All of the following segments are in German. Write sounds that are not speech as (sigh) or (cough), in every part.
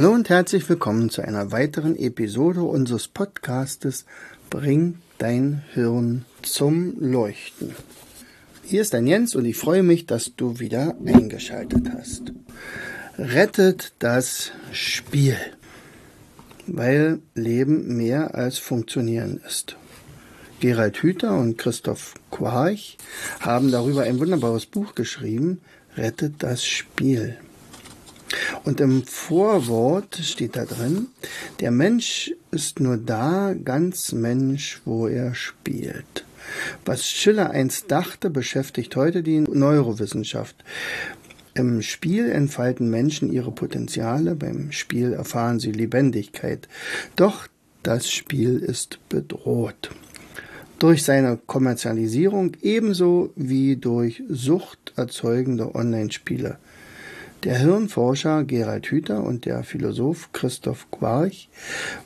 Hallo und herzlich willkommen zu einer weiteren Episode unseres Podcastes Bring dein Hirn zum Leuchten. Hier ist dein Jens und ich freue mich, dass du wieder eingeschaltet hast. Rettet das Spiel, weil Leben mehr als funktionieren ist. Gerald Hüther und Christoph Quarch haben darüber ein wunderbares Buch geschrieben, Rettet das Spiel. Und im Vorwort steht da drin, der Mensch ist nur da ganz Mensch, wo er spielt. Was Schiller einst dachte, beschäftigt heute die Neurowissenschaft. Im Spiel entfalten Menschen ihre Potenziale, beim Spiel erfahren sie Lebendigkeit. Doch das Spiel ist bedroht. Durch seine Kommerzialisierung ebenso wie durch suchterzeugende Online-Spiele. Der Hirnforscher Gerald Hüther und der Philosoph Christoph Quarch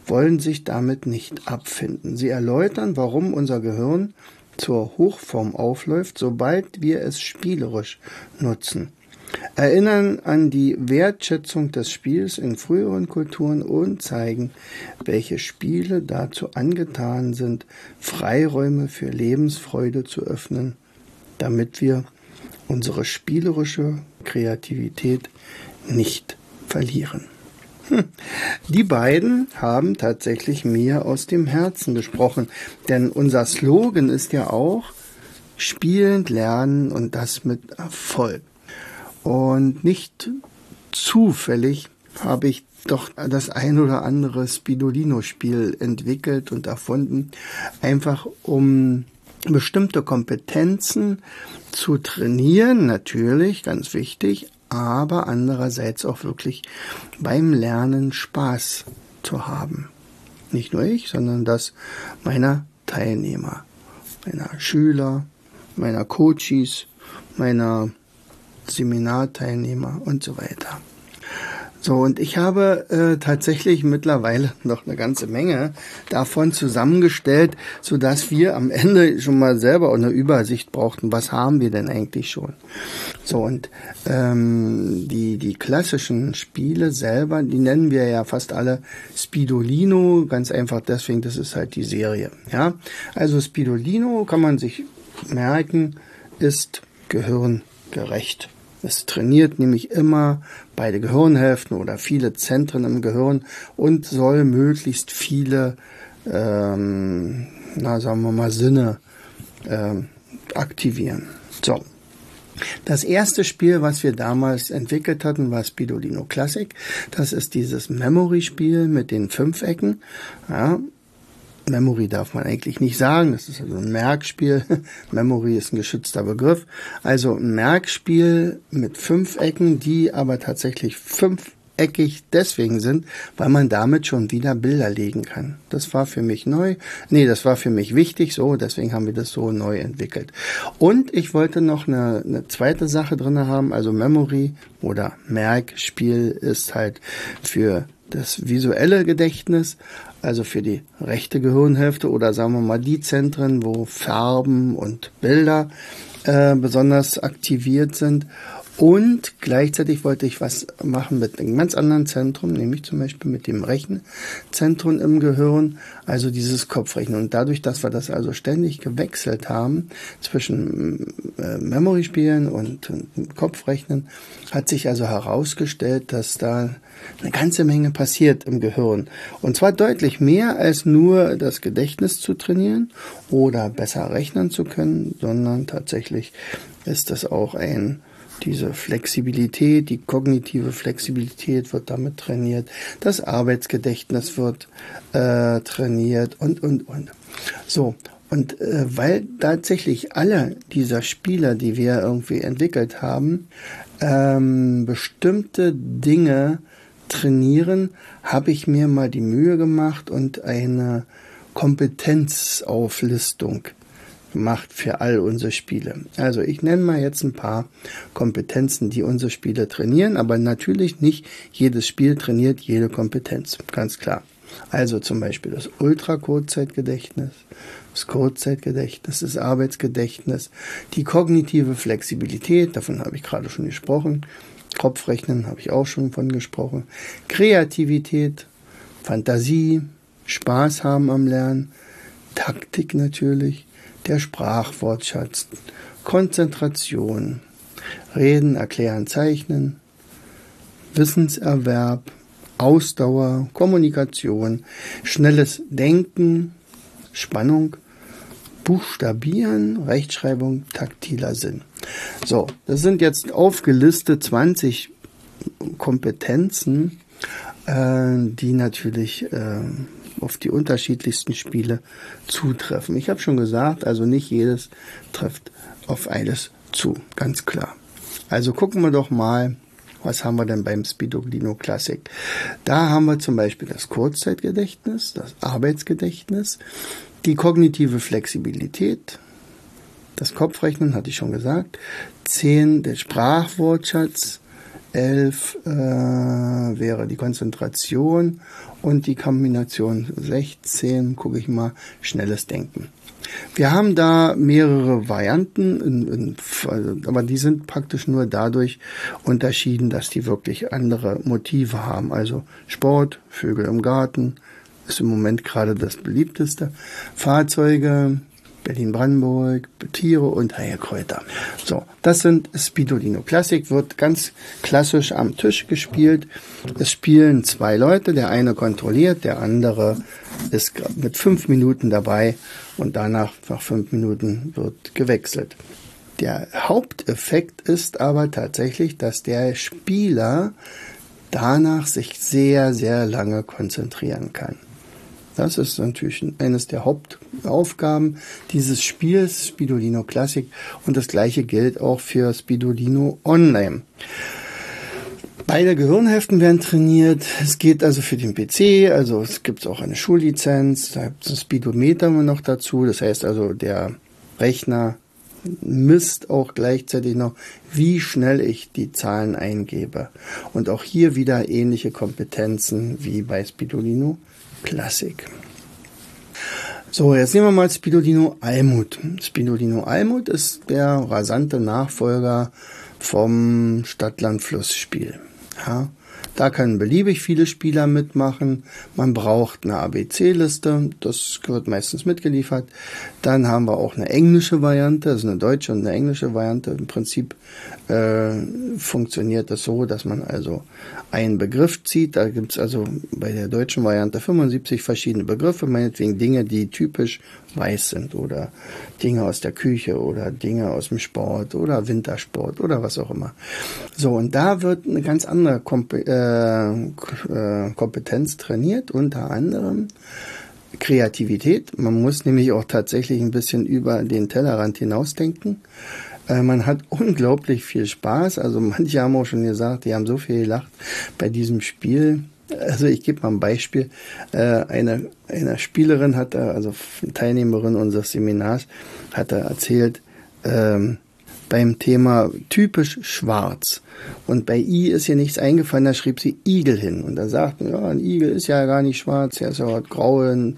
wollen sich damit nicht abfinden. Sie erläutern, warum unser Gehirn zur Hochform aufläuft, sobald wir es spielerisch nutzen. Erinnern an die Wertschätzung des Spiels in früheren Kulturen und zeigen, welche Spiele dazu angetan sind, Freiräume für Lebensfreude zu öffnen, damit wir unsere spielerische Kreativität nicht verlieren. Hm. Die beiden haben tatsächlich mir aus dem Herzen gesprochen, denn unser Slogan ist ja auch spielend lernen und das mit Erfolg. Und nicht zufällig habe ich doch das ein oder andere Spidolino-Spiel entwickelt und erfunden, einfach um bestimmte Kompetenzen zu trainieren, natürlich, ganz wichtig, aber andererseits auch wirklich beim Lernen Spaß zu haben. Nicht nur ich, sondern das meiner Teilnehmer, meiner Schüler, meiner Coaches, meiner Seminarteilnehmer und so weiter. So, und ich habe äh, tatsächlich mittlerweile noch eine ganze Menge davon zusammengestellt, so dass wir am Ende schon mal selber eine Übersicht brauchten, was haben wir denn eigentlich schon. So, und ähm, die, die klassischen Spiele selber, die nennen wir ja fast alle Spidolino, ganz einfach deswegen, das ist halt die Serie. Ja, also Spidolino kann man sich merken, ist gehirngerecht. Es trainiert nämlich immer beide Gehirnhälften oder viele Zentren im Gehirn und soll möglichst viele, ähm, na sagen wir mal, Sinne ähm, aktivieren. So. Das erste Spiel, was wir damals entwickelt hatten, war Spidolino Classic. Das ist dieses Memory-Spiel mit den Fünfecken. Ja, Memory darf man eigentlich nicht sagen. Das ist also ein Merkspiel. (laughs) Memory ist ein geschützter Begriff. Also ein Merkspiel mit fünf Ecken, die aber tatsächlich fünfeckig deswegen sind, weil man damit schon wieder Bilder legen kann. Das war für mich neu. Nee, das war für mich wichtig so. Deswegen haben wir das so neu entwickelt. Und ich wollte noch eine, eine zweite Sache drinne haben. Also Memory oder Merkspiel ist halt für das visuelle Gedächtnis, also für die rechte Gehirnhälfte oder sagen wir mal die Zentren, wo Farben und Bilder äh, besonders aktiviert sind. Und gleichzeitig wollte ich was machen mit einem ganz anderen Zentrum, nämlich zum Beispiel mit dem Rechenzentrum im Gehirn, also dieses Kopfrechnen. Und dadurch, dass wir das also ständig gewechselt haben zwischen äh, Memory-Spielen und, und Kopfrechnen, hat sich also herausgestellt, dass da eine ganze Menge passiert im Gehirn. Und zwar deutlich mehr als nur das Gedächtnis zu trainieren oder besser rechnen zu können, sondern tatsächlich ist das auch ein diese Flexibilität, die kognitive Flexibilität wird damit trainiert, das Arbeitsgedächtnis wird äh, trainiert und, und, und. So, und äh, weil tatsächlich alle dieser Spieler, die wir irgendwie entwickelt haben, ähm, bestimmte Dinge trainieren, habe ich mir mal die Mühe gemacht und eine Kompetenzauflistung macht für all unsere Spiele. Also ich nenne mal jetzt ein paar Kompetenzen, die unsere Spiele trainieren, aber natürlich nicht jedes Spiel trainiert jede Kompetenz, ganz klar. Also zum Beispiel das Ultrakurzzeitgedächtnis, das Kurzzeitgedächtnis, das Arbeitsgedächtnis, die kognitive Flexibilität, davon habe ich gerade schon gesprochen, Kopfrechnen habe ich auch schon von gesprochen, Kreativität, Fantasie, Spaß haben am Lernen, Taktik natürlich, der Sprachwortschatz, Konzentration, Reden, Erklären, Zeichnen, Wissenserwerb, Ausdauer, Kommunikation, schnelles Denken, Spannung, Buchstabieren, Rechtschreibung, taktiler Sinn. So, das sind jetzt aufgelistet 20 Kompetenzen, äh, die natürlich äh, auf die unterschiedlichsten Spiele zutreffen. Ich habe schon gesagt, also nicht jedes trifft auf alles zu, ganz klar. Also gucken wir doch mal, was haben wir denn beim Speedoglino Classic? Da haben wir zum Beispiel das Kurzzeitgedächtnis, das Arbeitsgedächtnis, die kognitive Flexibilität, das Kopfrechnen hatte ich schon gesagt, 10 der Sprachwortschatz, 11 äh, wäre die Konzentration und die Kombination 16, gucke ich mal, schnelles Denken. Wir haben da mehrere Varianten, in, in, aber die sind praktisch nur dadurch unterschieden, dass die wirklich andere Motive haben. Also Sport, Vögel im Garten ist im Moment gerade das beliebteste. Fahrzeuge, Berlin-Brandenburg, Tiere und Heilkräuter. So, das sind Spidolino Classic, wird ganz klassisch am Tisch gespielt. Es spielen zwei Leute, der eine kontrolliert, der andere ist mit fünf Minuten dabei und danach, nach fünf Minuten, wird gewechselt. Der Haupteffekt ist aber tatsächlich, dass der Spieler danach sich sehr, sehr lange konzentrieren kann. Das ist natürlich eines der Hauptaufgaben dieses Spiels, Spidolino Classic. Und das gleiche gilt auch für Spidolino Online. Beide Gehirnhälften werden trainiert. Es geht also für den PC, also es gibt auch eine Schullizenz, da gibt es ein Speedometer noch dazu. Das heißt also, der Rechner misst auch gleichzeitig noch, wie schnell ich die Zahlen eingebe. Und auch hier wieder ähnliche Kompetenzen wie bei Spidolino Classic. So, jetzt nehmen wir mal Spidolino Almut. Spidolino Almut ist der rasante Nachfolger vom Stadt-Land-Fluss-Spiel. Ja, da können beliebig viele Spieler mitmachen. Man braucht eine ABC-Liste, das wird meistens mitgeliefert. Dann haben wir auch eine englische Variante, also eine deutsche und eine englische Variante. Im Prinzip äh, funktioniert das so, dass man also einen Begriff zieht. Da gibt's also bei der deutschen Variante 75 verschiedene Begriffe, meinetwegen Dinge, die typisch weiß sind oder Dinge aus der Küche oder Dinge aus dem Sport oder Wintersport oder was auch immer. So, und da wird eine ganz andere Komp äh, äh, Kompetenz trainiert, unter anderem Kreativität. Man muss nämlich auch tatsächlich ein bisschen über den Tellerrand hinausdenken. Äh, man hat (laughs) unglaublich viel Spaß. Also manche haben auch schon gesagt, die haben so viel gelacht bei diesem Spiel. Also ich gebe mal ein Beispiel. Äh, eine, eine Spielerin hat, also Teilnehmerin unseres Seminars, hat da erzählt, ähm, beim Thema typisch schwarz. Und bei I ist ihr nichts eingefallen, da schrieb sie Igel hin. Und da sagten, ja, ein Igel ist ja gar nicht schwarz, er ist ja graue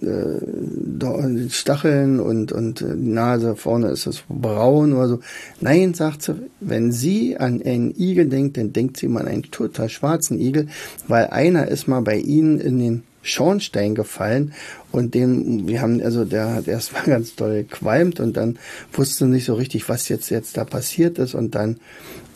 äh, Stacheln und, und die Nase vorne ist es braun oder so. Nein, sagt sie, wenn sie an einen Igel denkt, dann denkt sie mal an einen total schwarzen Igel, weil einer ist mal bei ihnen in den Schornstein gefallen und den, wir haben, also der hat erstmal (laughs) ganz doll gequalmt und dann wusste nicht so richtig, was jetzt, jetzt da passiert ist und dann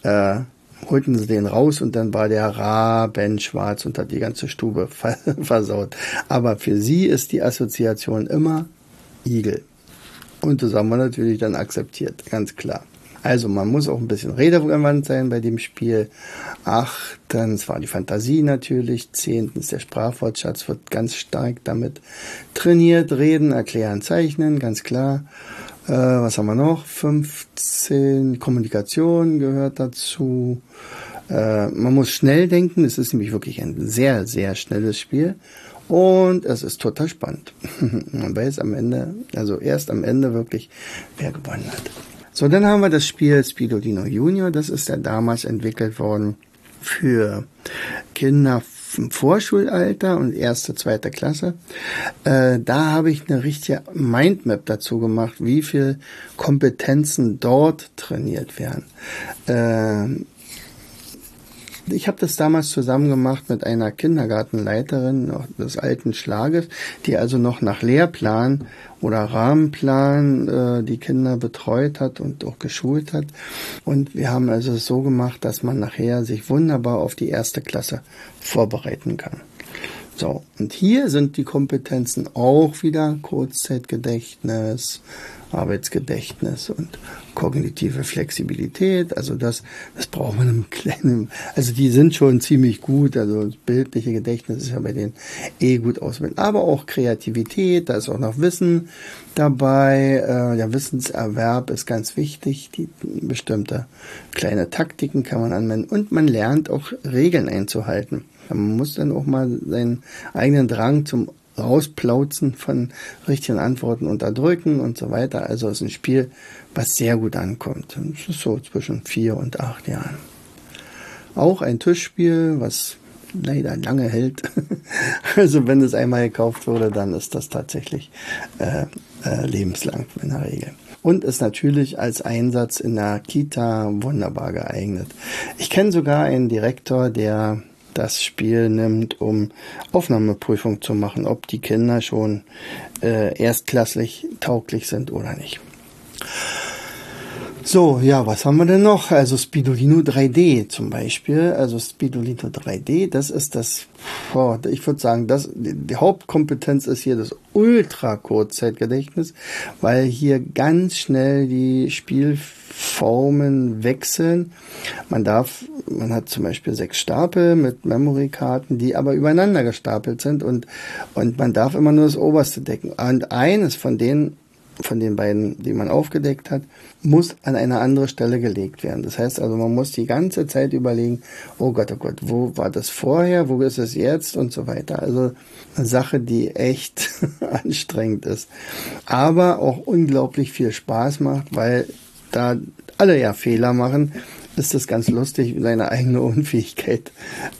äh, holten sie den raus und dann war der rabenschwarz und hat die ganze Stube (laughs) versaut. Aber für sie ist die Assoziation immer Igel. Und das haben wir natürlich dann akzeptiert, ganz klar. Also man muss auch ein bisschen redegewandt sein bei dem Spiel. Achtens war die Fantasie natürlich. Zehntens der Sprachwortschatz wird ganz stark damit trainiert. Reden, erklären, zeichnen, ganz klar. Äh, was haben wir noch? 15 Kommunikation gehört dazu. Äh, man muss schnell denken, es ist nämlich wirklich ein sehr, sehr schnelles Spiel. Und es ist total spannend. (laughs) man weiß am Ende, also erst am Ende wirklich, wer gewonnen hat. So, dann haben wir das Spiel Speedolino Junior. Das ist ja damals entwickelt worden für Kinder im Vorschulalter und erste, zweite Klasse. Äh, da habe ich eine richtige Mindmap dazu gemacht, wie viel Kompetenzen dort trainiert werden. Äh, ich habe das damals zusammen gemacht mit einer Kindergartenleiterin des alten Schlages, die also noch nach Lehrplan oder Rahmenplan äh, die Kinder betreut hat und auch geschult hat. Und wir haben also so gemacht, dass man nachher sich wunderbar auf die erste Klasse vorbereiten kann. So, und hier sind die Kompetenzen auch wieder Kurzzeitgedächtnis, Arbeitsgedächtnis und kognitive Flexibilität. Also das, das braucht man im (laughs) kleinen, also die sind schon ziemlich gut. Also das bildliche Gedächtnis ist ja bei denen eh gut ausbilden. Aber auch Kreativität, da ist auch noch Wissen dabei. Äh, der Wissenserwerb ist ganz wichtig. Die bestimmte kleine Taktiken kann man anwenden und man lernt auch Regeln einzuhalten. Man muss dann auch mal seinen eigenen Drang zum Rausplauzen von richtigen Antworten unterdrücken und so weiter. Also es ist ein Spiel, was sehr gut ankommt. Es ist so zwischen vier und acht Jahren. Auch ein Tischspiel, was leider lange hält. (laughs) also wenn es einmal gekauft wurde, dann ist das tatsächlich äh, äh, lebenslang in der Regel. Und ist natürlich als Einsatz in der Kita wunderbar geeignet. Ich kenne sogar einen Direktor, der das Spiel nimmt, um Aufnahmeprüfung zu machen, ob die Kinder schon äh, erstklasslich tauglich sind oder nicht. So, ja, was haben wir denn noch? Also Spidolino 3D zum Beispiel. Also Spidolino 3D, das ist das, oh, ich würde sagen, das, die Hauptkompetenz ist hier das Ultra-Kurzzeitgedächtnis, weil hier ganz schnell die Spielformen wechseln. Man darf, man hat zum Beispiel sechs Stapel mit Memory-Karten, die aber übereinander gestapelt sind und, und man darf immer nur das oberste decken. Und eines von denen von den beiden, die man aufgedeckt hat, muss an eine andere Stelle gelegt werden. Das heißt also, man muss die ganze Zeit überlegen, oh Gott, oh Gott, wo war das vorher, wo ist es jetzt und so weiter. Also eine Sache, die echt (laughs) anstrengend ist, aber auch unglaublich viel Spaß macht, weil da alle ja Fehler machen, ist es ganz lustig, seine eigene (laughs) Unfähigkeit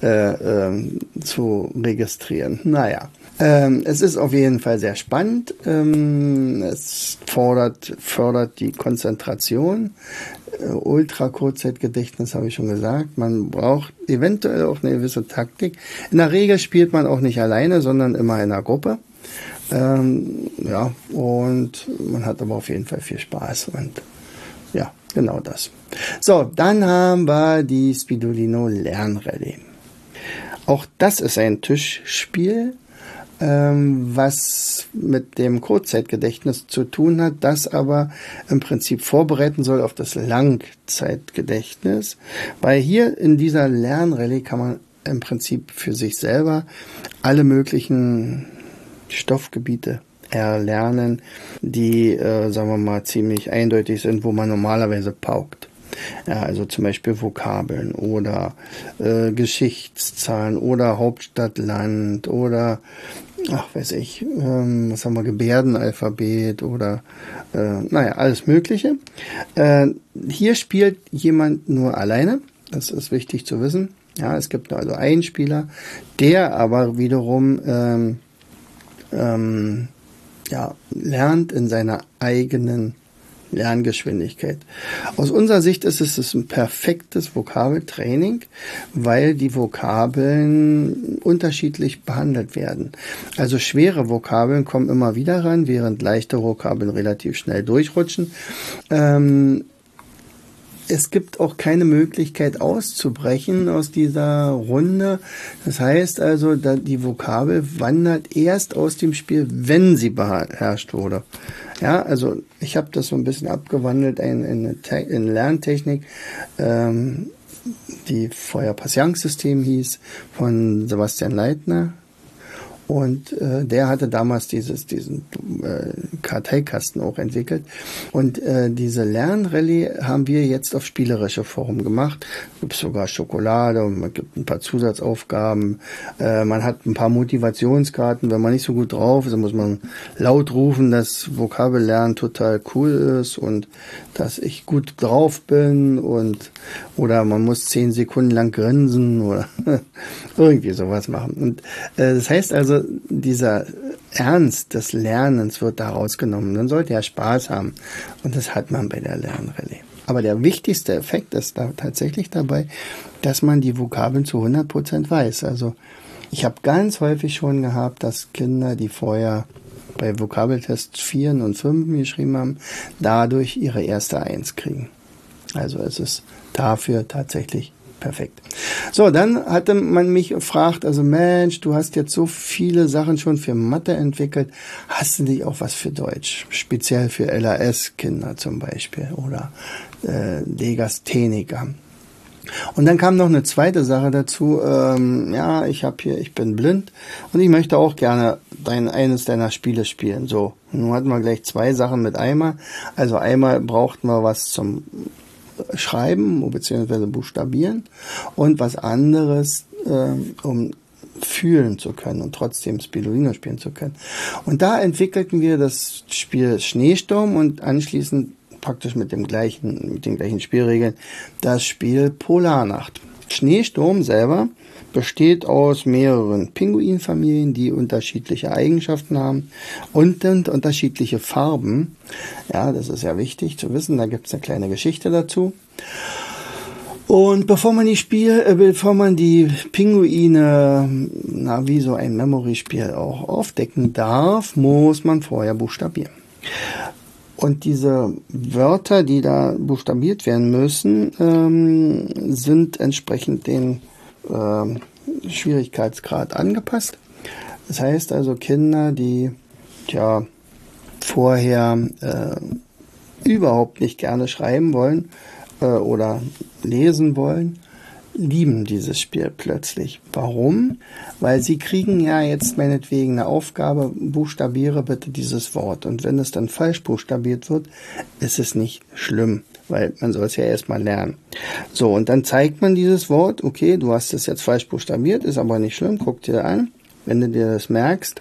äh, äh, zu registrieren. Naja. Ähm, es ist auf jeden Fall sehr spannend. Ähm, es fordert, fördert die Konzentration. Äh, Ultra-Kurzzeitgedächtnis habe ich schon gesagt. Man braucht eventuell auch eine gewisse Taktik. In der Regel spielt man auch nicht alleine, sondern immer in einer Gruppe. Ähm, ja, und man hat aber auf jeden Fall viel Spaß und ja, genau das. So, dann haben wir die Spidolino Lernrallye. Auch das ist ein Tischspiel ähm, was mit dem Kurzzeitgedächtnis zu tun hat, das aber im Prinzip vorbereiten soll auf das Langzeitgedächtnis, weil hier in dieser Lernrallye kann man im Prinzip für sich selber alle möglichen Stoffgebiete erlernen, die, äh, sagen wir mal, ziemlich eindeutig sind, wo man normalerweise paukt. Ja, also zum Beispiel Vokabeln oder äh, Geschichtszahlen oder Hauptstadt, Land oder ach weiß ich, ähm, was haben wir, Gebärdenalphabet oder äh, naja, alles Mögliche. Äh, hier spielt jemand nur alleine, das ist wichtig zu wissen. Ja, es gibt also einen Spieler, der aber wiederum ähm, ähm, ja, lernt in seiner eigenen Lerngeschwindigkeit. Aus unserer Sicht ist es ein perfektes Vokabeltraining, weil die Vokabeln unterschiedlich behandelt werden. Also schwere Vokabeln kommen immer wieder ran, während leichte Vokabeln relativ schnell durchrutschen. Ähm, es gibt auch keine Möglichkeit auszubrechen aus dieser Runde. Das heißt also, die Vokabel wandert erst aus dem Spiel, wenn sie beherrscht wurde. Ja, also ich habe das so ein bisschen abgewandelt in, in, in Lerntechnik, ähm, die vorher Passions-System hieß, von Sebastian Leitner. Und äh, der hatte damals dieses, diesen äh, Karteikasten auch entwickelt. Und äh, diese Lernrallye haben wir jetzt auf spielerische Form gemacht. Es gibt sogar Schokolade und man gibt ein paar Zusatzaufgaben. Äh, man hat ein paar Motivationskarten. Wenn man nicht so gut drauf ist, dann muss man laut rufen, dass Vokabellernen total cool ist und dass ich gut drauf bin und oder man muss zehn Sekunden lang grinsen oder (laughs) irgendwie sowas machen. Und äh, das heißt also, dieser Ernst des Lernens wird da rausgenommen. Man sollte ja Spaß haben. Und das hat man bei der Lernrallye. Aber der wichtigste Effekt ist da tatsächlich dabei, dass man die Vokabeln zu 100 Prozent weiß. Also ich habe ganz häufig schon gehabt, dass Kinder, die vorher bei Vokabeltests 4 und 5 geschrieben haben, dadurch ihre erste Eins kriegen. Also es ist dafür tatsächlich perfekt. So, dann hatte man mich gefragt, also Mensch, du hast jetzt so viele Sachen schon für Mathe entwickelt, hast du nicht auch was für Deutsch? Speziell für LAS-Kinder zum Beispiel oder äh, Legastheniker. Und dann kam noch eine zweite Sache dazu. Ähm, ja, ich habe hier, ich bin blind und ich möchte auch gerne dein eines deiner Spiele spielen. So, nun hatten wir gleich zwei Sachen mit einmal. Also einmal brauchten wir was zum schreiben bzw. buchstabieren und was anderes, äh, um fühlen zu können und trotzdem Spirulina spielen zu können. Und da entwickelten wir das Spiel Schneesturm und anschließend praktisch mit dem gleichen, mit den gleichen Spielregeln das Spiel Polarnacht. Schneesturm selber besteht aus mehreren Pinguinfamilien, die unterschiedliche Eigenschaften haben und unterschiedliche Farben. Ja, das ist ja wichtig zu wissen. Da gibt es eine kleine Geschichte dazu. Und bevor man die Spiel, äh, bevor man die Pinguine, na, wie so ein Memory-Spiel auch aufdecken darf, muss man vorher buchstabieren. Und diese Wörter, die da buchstabiert werden müssen, ähm, sind entsprechend den äh, Schwierigkeitsgrad angepasst. Das heißt also Kinder, die ja vorher äh, überhaupt nicht gerne schreiben wollen äh, oder lesen wollen, lieben dieses Spiel plötzlich. Warum? Weil sie kriegen ja jetzt meinetwegen eine Aufgabe, buchstabiere bitte dieses Wort. Und wenn es dann falsch buchstabiert wird, ist es nicht schlimm weil man soll es ja erstmal lernen. So, und dann zeigt man dieses Wort, okay, du hast es jetzt falsch buchstabiert, ist aber nicht schlimm, guck dir an, wenn du dir das merkst.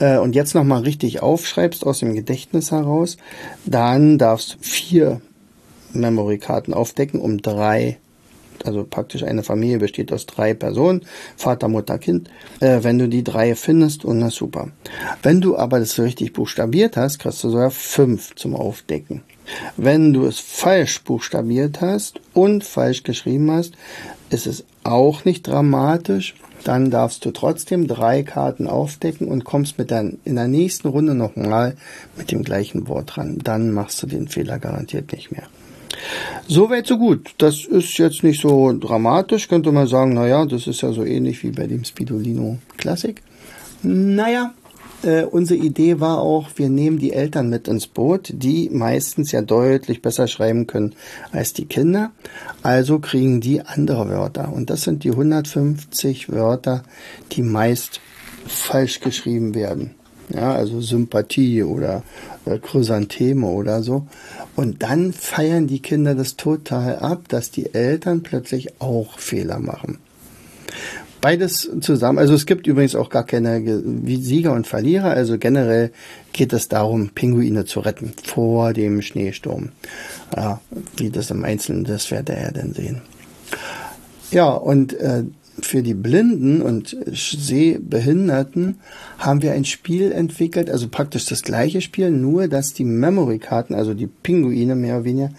Äh, und jetzt nochmal richtig aufschreibst aus dem Gedächtnis heraus, dann darfst du vier Memory-Karten aufdecken, um drei also praktisch eine Familie besteht aus drei Personen, Vater, Mutter, Kind. Äh, wenn du die drei findest, und na super. Wenn du aber das richtig buchstabiert hast, kriegst du sogar fünf zum Aufdecken. Wenn du es falsch buchstabiert hast und falsch geschrieben hast, ist es auch nicht dramatisch. Dann darfst du trotzdem drei Karten aufdecken und kommst mit dann in der nächsten Runde nochmal mit dem gleichen Wort ran. Dann machst du den Fehler garantiert nicht mehr. So weit, so gut. Das ist jetzt nicht so dramatisch. Könnte man sagen, naja, das ist ja so ähnlich wie bei dem Spidolino Classic. Naja, äh, unsere Idee war auch, wir nehmen die Eltern mit ins Boot, die meistens ja deutlich besser schreiben können als die Kinder. Also kriegen die andere Wörter. Und das sind die 150 Wörter, die meist falsch geschrieben werden. Ja, also Sympathie oder äh, Chrysantheme oder so. Und dann feiern die Kinder das total ab, dass die Eltern plötzlich auch Fehler machen. Beides zusammen. Also es gibt übrigens auch gar keine Sieger und Verlierer. Also generell geht es darum, Pinguine zu retten vor dem Schneesturm. Ja, wie das im Einzelnen, das wird er ja dann sehen. Ja, und äh, für die Blinden und Sehbehinderten haben wir ein Spiel entwickelt, also praktisch das gleiche Spiel, nur dass die Memory-Karten, also die Pinguine mehr oder weniger,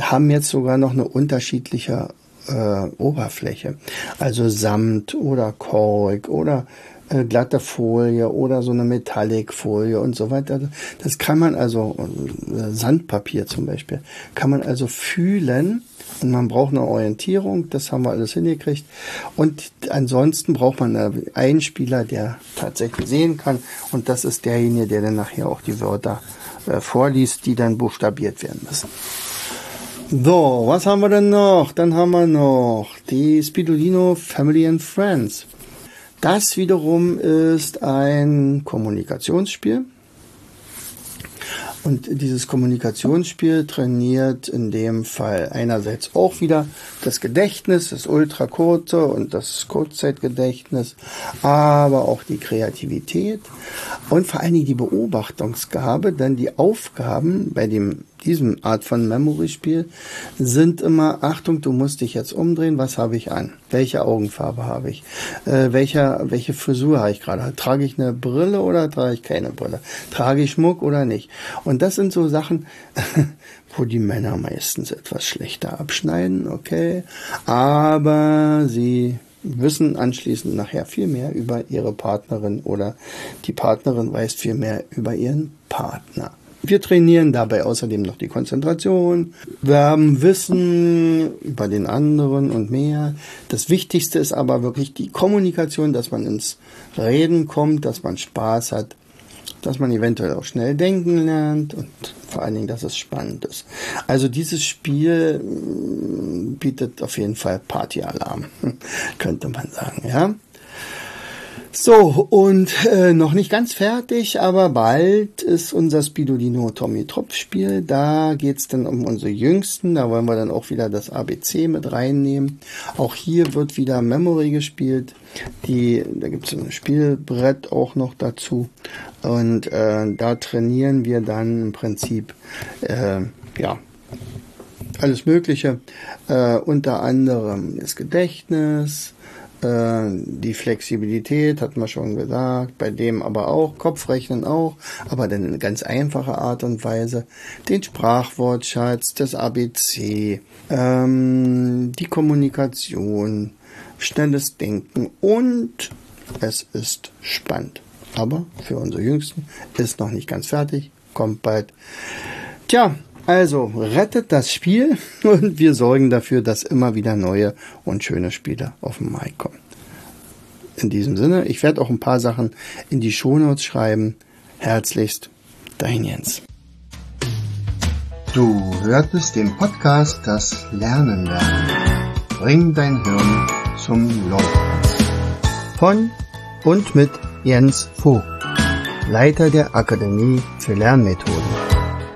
haben jetzt sogar noch eine unterschiedliche äh, Oberfläche. Also Samt oder Kork oder äh, glatte Folie oder so eine Metallicfolie und so weiter. Das kann man also, äh, Sandpapier zum Beispiel, kann man also fühlen und man braucht eine Orientierung, das haben wir alles hingekriegt. Und ansonsten braucht man einen Spieler, der tatsächlich sehen kann. Und das ist derjenige, der dann nachher auch die Wörter äh, vorliest, die dann buchstabiert werden müssen. So, was haben wir denn noch? Dann haben wir noch die Spidolino Family and Friends. Das wiederum ist ein Kommunikationsspiel. Und dieses Kommunikationsspiel trainiert in dem Fall einerseits auch wieder das Gedächtnis, das ultrakurze und das Kurzzeitgedächtnis, aber auch die Kreativität und vor allen Dingen die Beobachtungsgabe, denn die Aufgaben bei dem diesem Art von Memory-Spiel sind immer, Achtung, du musst dich jetzt umdrehen, was habe ich an? Welche Augenfarbe habe ich? Äh, welcher, welche Frisur habe ich gerade? Trage ich eine Brille oder trage ich keine Brille? Trage ich Schmuck oder nicht? Und das sind so Sachen, (laughs) wo die Männer meistens etwas schlechter abschneiden, okay, aber sie wissen anschließend nachher viel mehr über ihre Partnerin oder die Partnerin weiß viel mehr über ihren Partner. Wir trainieren dabei außerdem noch die Konzentration. Wir haben Wissen über den anderen und mehr. Das Wichtigste ist aber wirklich die Kommunikation, dass man ins Reden kommt, dass man Spaß hat, dass man eventuell auch schnell denken lernt und vor allen Dingen, dass es spannend ist. Also dieses Spiel mm, bietet auf jeden Fall Partyalarm, (laughs) könnte man sagen, ja. So, und äh, noch nicht ganz fertig, aber bald ist unser Spidolino Tommy Tropf Spiel. Da geht's dann um unsere Jüngsten. Da wollen wir dann auch wieder das ABC mit reinnehmen. Auch hier wird wieder Memory gespielt. Die, da gibt's ein Spielbrett auch noch dazu. Und äh, da trainieren wir dann im Prinzip, äh, ja, alles Mögliche. Äh, unter anderem das Gedächtnis, die Flexibilität hat man schon gesagt, bei dem aber auch, Kopfrechnen auch, aber dann in ganz einfache Art und Weise, den Sprachwortschatz, das ABC, ähm, die Kommunikation, schnelles Denken und es ist spannend. Aber für unsere Jüngsten ist noch nicht ganz fertig, kommt bald. Tja, also rettet das Spiel (laughs) und wir sorgen dafür, dass immer wieder neue und schöne Spiele auf den Markt kommen. In diesem Sinne, ich werde auch ein paar Sachen in die Shownotes schreiben. Herzlichst, dein Jens. Du hörtest den Podcast Das Lernen lernen. Bring dein Hirn zum Laufen. Von und mit Jens Vogt, Leiter der Akademie für Lernmethoden.